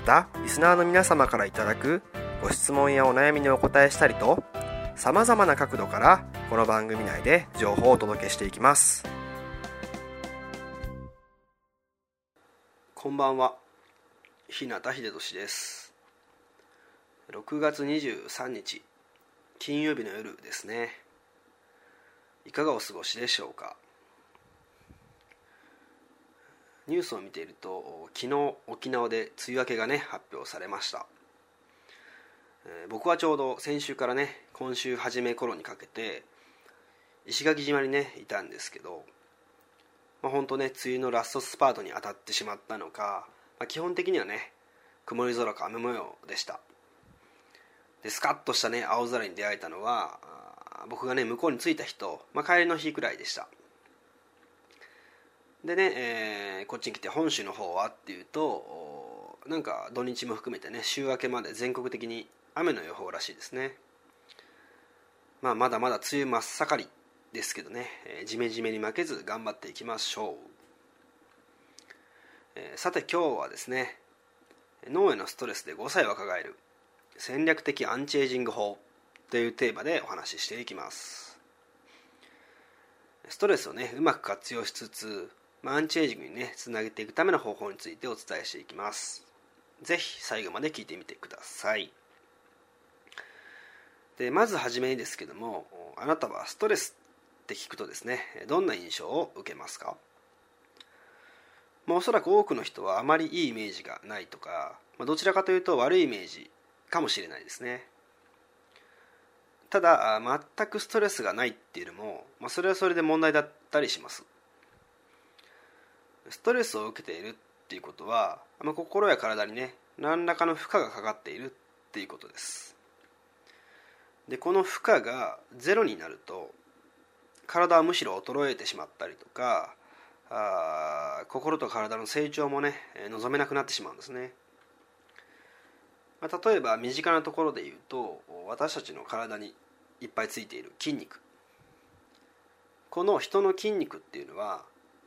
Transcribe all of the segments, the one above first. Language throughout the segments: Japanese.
またリスナーの皆様からいただくご質問やお悩みにお答えしたりとさまざまな角度からこの番組内で情報をお届けしていきます。こんばんは。日向秀俊です。6月23日金曜日の夜ですね。いかがお過ごしでしょうか？ニュースを見ていると昨日沖縄で梅雨明けがね発表されました、えー、僕はちょうど先週からね今週初め頃にかけて石垣島にねいたんですけどまあ本当ね梅雨のラストスパートに当たってしまったのか、まあ、基本的にはね曇り空か雨模様でした。でスカッとしたね青空に出会えたのは僕がね向こうに着いた日と、まあ、帰りの日くらいでした。でね、えー、こっちに来て本州の方はっていうとなんか土日も含めてね週明けまで全国的に雨の予報らしいですね。まあまだまだ梅雨真っ盛りですけどね、えー、ジメジメに負けず頑張っていきましょう、えー、さて今日はですね脳へのストレスで5歳若返る戦略的アンチエイジング法というテーマでお話ししていきます。ストレスをねうまく活用しつつアンチエイジングにねつなげていくための方法についてお伝えしていきます。是非最後まで聞いてみてください。でまずはじめにですけどもあなたはストレスって聞くとですねどんな印象を受けますか？まあ、おそらく多くの人はあまりいいイメージがないとか、まあ、どちらかというと悪いイメージかもしれないですね。ただ全くストレスがないっていうのも、まあ、それはそれで問題だったりします。ストレスを受けているっていうことは、まあ、心や体にね何らかの負荷がかかっているっていうことです。でこの負荷がゼロになると体はむしろ衰えてしまったりとかあ心と体の成長もね望めなくなってしまうんですね、まあ、例えば身近なところで言うと私たちの体にいっぱいついている筋肉。この人の筋肉っていうのは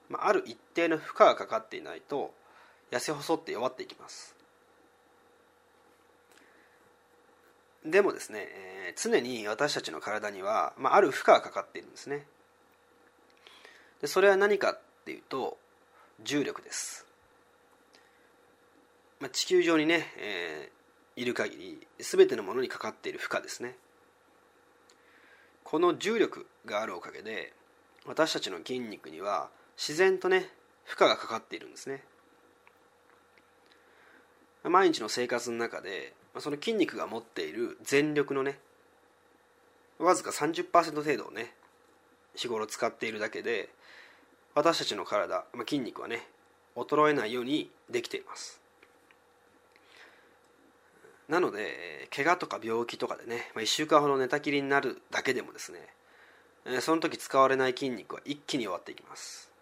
まある一定の負荷がかかっていないと痩せ細って弱っていきます。でもですね、えー、常に私たちの体には、まあ、ある負荷がかかっているんですね。でそれは何かっていうと重力です、まあ、地球上にね、えー、いる限り全てのものにかかっている負荷ですね。この重力があるおかげで私たちの筋肉には自然とね負荷がかかっているんですね。毎日の生活の中でその筋肉が持っている全力のねわずか30%程度をね日頃使っているだけで私たちの体、まあ、筋肉はね衰えないようにできています。なので怪我とか病気とかでね、まあ、1週間ほど寝たきりになるだけでもですねその時使われない筋肉は一気に弱っていきます。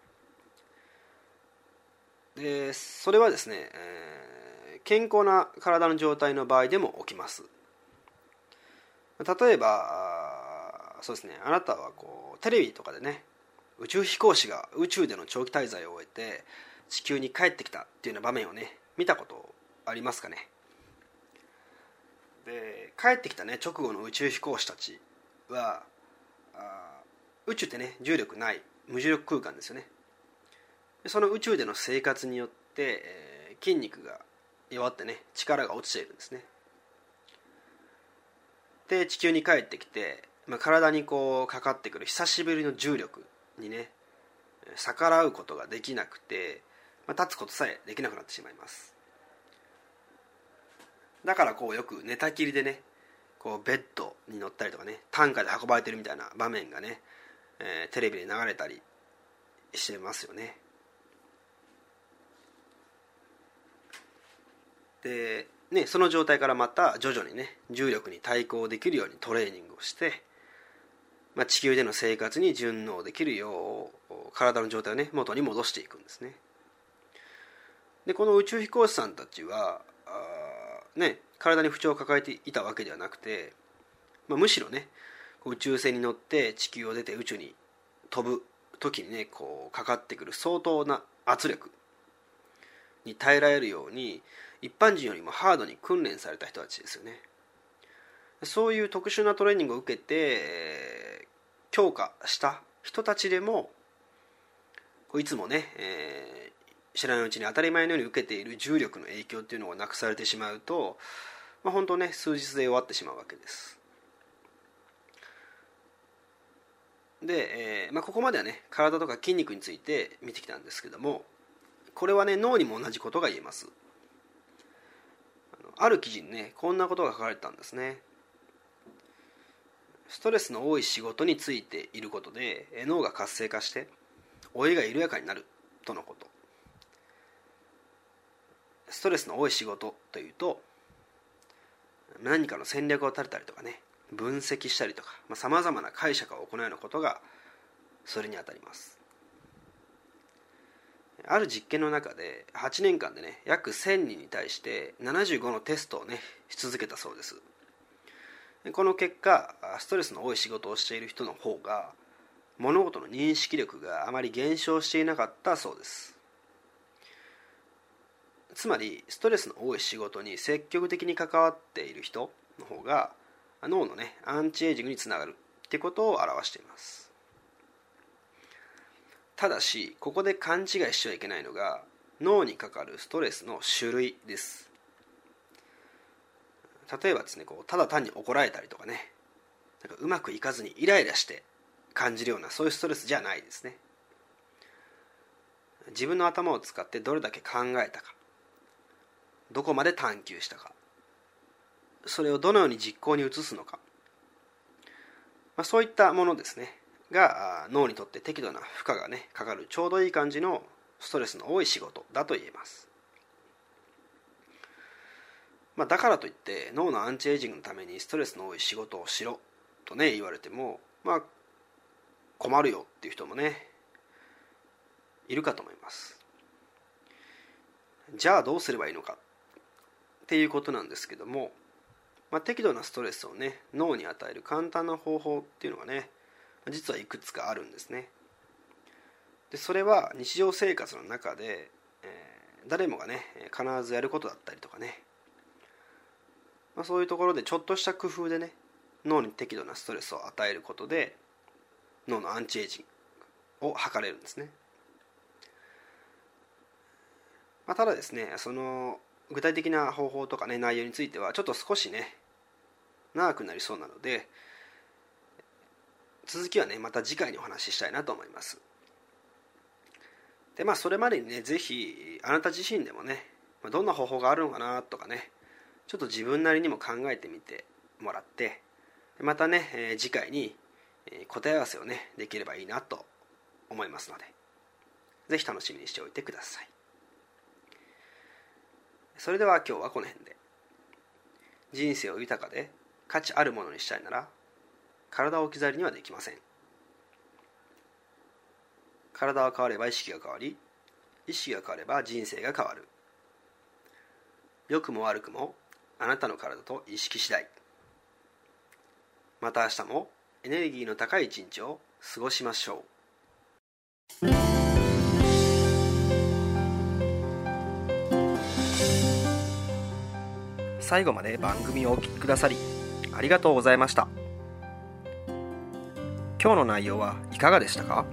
でそれはですね、えー、健康な体の状態の場合でも起きます。例えばそうですねあなたはこうテレビとかでね宇宙飛行士が宇宙での長期滞在を終えて地球に帰ってきたっていうような場面をね見たことありますかね？で帰ってきたね直後の宇宙飛行士たちは宇宙ってね重力ない無重力空間ですよね。その宇宙での生活によって、えー、筋肉が弱ってね力が落ちているんですね。で地球に帰ってきて、まあ、体にこうかかってくる久しぶりの重力にね逆らうことができなくて、まあ、立つことさえできなくなってしまいます。だからこうよく寝たきりでねこうベッドに乗ったりとかね担架で運ばれてるみたいな場面がね、えー、テレビで流れたりしてますよね。でねその状態からまた徐々にね重力に対抗できるようにトレーニングをして、まあ、地球での生活に順応できるよう体の状態をね元に戻していくんですね。でこの宇宙飛行士さんたちはね体に不調を抱えていたわけではなくて、まあ、むしろね宇宙船に乗って地球を出て宇宙に飛ぶ時にねこうかかってくる相当な圧力に耐えられるように一般人よりもハードに訓練された人たちですよね。そういう特殊なトレーニングを受けて強化した人たちでもいつもね、えー、知らないうちに当たり前のように受けている重力の影響っていうのがなくされてしまうと、まあ、本当ね数日で終わってしまうわけです。で、えーまあ、ここまではね体とか筋肉について見てきたんですけどもこれはね脳にも同じことが言えます。ある記事にねこんなことが書かれてたんですね。ストレスの多い仕事についていることで脳が活性化して老いが緩やかになるとのこと。ストレスの多い仕事というと何かの戦略を立てたりとかね分析したりとかさまざ、まな解釈を行うようなことがそれにあたります。ある実験の中で8年間でね約1000人に対して75のテストをねし続けたそうです。この結果ストレスの多い仕事をしている人の方が物事の認識力があまり減少していなかったそうです。つまりストレスの多い仕事に積極的に関わっている人の方が脳のねアンチエイジングにつながるってことを表しています。ただしここで勘違いしちゃいけないのが脳にかかるストレスの種類です。例えばですねこうただ単に怒られたりとかね。なんかうまくいかずにイライラして感じるようなそういうストレスじゃないですね。自分の頭を使ってどれだけ考えたか。どこまで探求したか。それをどのように実行に移すのか、まあ、そういったものですね。が脳にとって適度な負荷がねかかるちょうどいい感じのストレスの多い仕事だと言えます、まあ、だからといって脳のアンチエイジングのためにストレスの多い仕事をしろとね言われてもまあ困るよっていう人もねいるかと思います。じゃあどうすればいいのかっていうことなんですけども、まあ、適度なストレスをね脳に与える簡単な方法っていうのがね実はいくつかあるんですね。でそれは日常生活の中で、えー、誰もがね必ずやることだったりとかね、まあ、そういうところでちょっとした工夫でね脳に適度なストレスを与えることで脳のアンチエイジングを図れるんですね、まあ、ただですねその具体的な方法とかね内容についてはちょっと少しね長くなりそうなので続きはねまた次回にお話ししたいなと思います。でまあそれまでにね是非あなた自身でもねどんな方法があるのかなとかねちょっと自分なりにも考えてみてもらってまたね、次回に答え合わせをねできればいいなと思いますので是非楽しみにしておいてください。それでは今日はこの辺で。人生を豊かで価値あるものにしたいなら体を置き去りにはできません。体は変われば意識が変わり意識が変われば人生が変わる。良くも悪くもあなたの体と意識次第。また明日もエネルギーの高い一日を過ごしましょう。最後まで番組をお聴きくださりありがとうございました。今日の内容はいかがでしたか？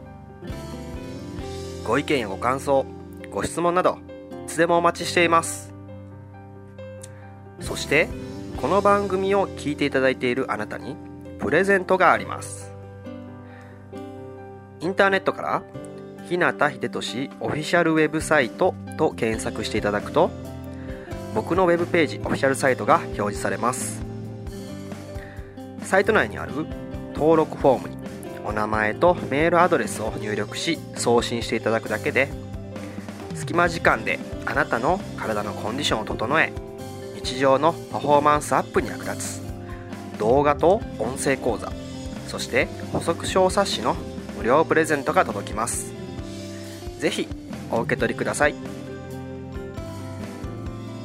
ご意見やご感想ご質問などいつでもお待ちしています。そしてこの番組を聞いていただいているあなたにプレゼントがあります。インターネットから日向秀俊オフィシャルウェブサイトと検索していただくと僕のウェブページオフィシャルサイトが表示されます。サイト内にある登録フォームにお名前とメールアドレスを入力し送信していただくだけで隙間時間であなたの体のコンディションを整え日常のパフォーマンスアップに役立つ。動画と音声講座そして補足小冊子の無料プレゼントが届きます。ぜひお受け取りください。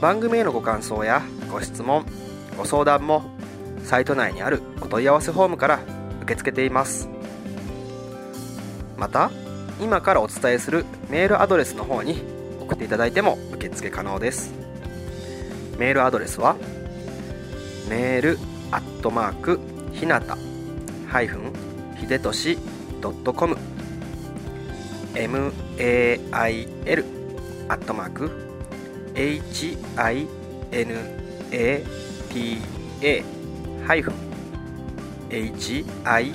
番組へのご感想やご質問ご相談もサイト内にあるお問い合わせフォームから受け付けています。また今からお伝えするメールアドレスの方に送っていただいても受付可能です。メールアドレスはメールアットマークひなたハイフンひでとしドットコム。mail アットマーク hinata ハイフン HIBET